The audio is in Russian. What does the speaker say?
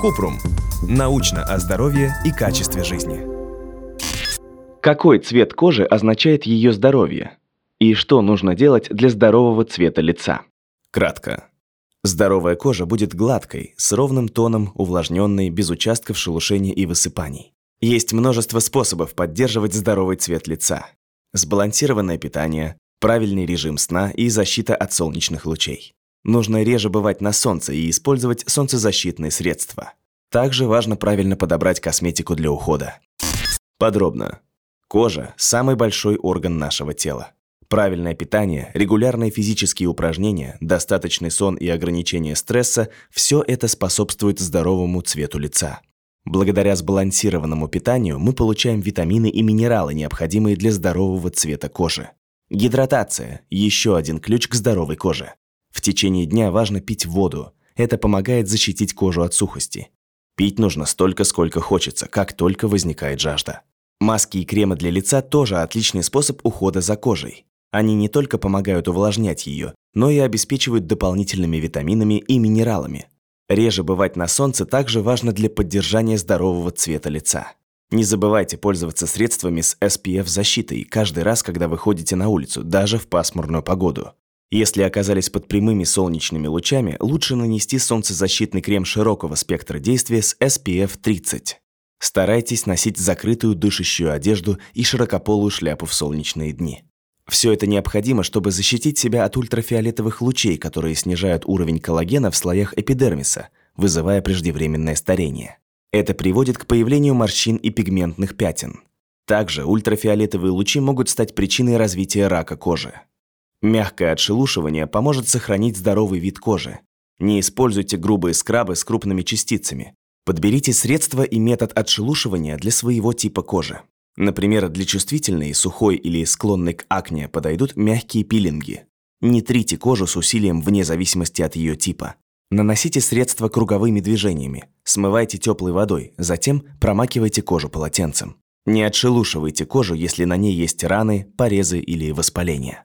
Купрум. Научно о здоровье и качестве жизни. Какой цвет кожи означает ее здоровье? И что нужно делать для здорового цвета лица? Кратко. Здоровая кожа будет гладкой, с ровным тоном, увлажненной, без участков шелушения и высыпаний. Есть множество способов поддерживать здоровый цвет лица. Сбалансированное питание, правильный режим сна и защита от солнечных лучей. Нужно реже бывать на солнце и использовать солнцезащитные средства. Также важно правильно подобрать косметику для ухода. Подробно. Кожа – самый большой орган нашего тела. Правильное питание, регулярные физические упражнения, достаточный сон и ограничение стресса – все это способствует здоровому цвету лица. Благодаря сбалансированному питанию мы получаем витамины и минералы, необходимые для здорового цвета кожи. Гидратация – еще один ключ к здоровой коже. В течение дня важно пить воду. Это помогает защитить кожу от сухости. Пить нужно столько, сколько хочется, как только возникает жажда. Маски и кремы для лица тоже отличный способ ухода за кожей. Они не только помогают увлажнять ее, но и обеспечивают дополнительными витаминами и минералами. Реже бывать на солнце также важно для поддержания здорового цвета лица. Не забывайте пользоваться средствами с SPF-защитой каждый раз, когда выходите на улицу, даже в пасмурную погоду. Если оказались под прямыми солнечными лучами, лучше нанести солнцезащитный крем широкого спектра действия с SPF 30. Старайтесь носить закрытую дышащую одежду и широкополую шляпу в солнечные дни. Все это необходимо, чтобы защитить себя от ультрафиолетовых лучей, которые снижают уровень коллагена в слоях эпидермиса, вызывая преждевременное старение. Это приводит к появлению морщин и пигментных пятен. Также ультрафиолетовые лучи могут стать причиной развития рака кожи. Мягкое отшелушивание поможет сохранить здоровый вид кожи. Не используйте грубые скрабы с крупными частицами. Подберите средства и метод отшелушивания для своего типа кожи. Например, для чувствительной, сухой или склонной к акне подойдут мягкие пилинги. Не трите кожу с усилием вне зависимости от ее типа. Наносите средства круговыми движениями, смывайте теплой водой, затем промакивайте кожу полотенцем. Не отшелушивайте кожу, если на ней есть раны, порезы или воспаления.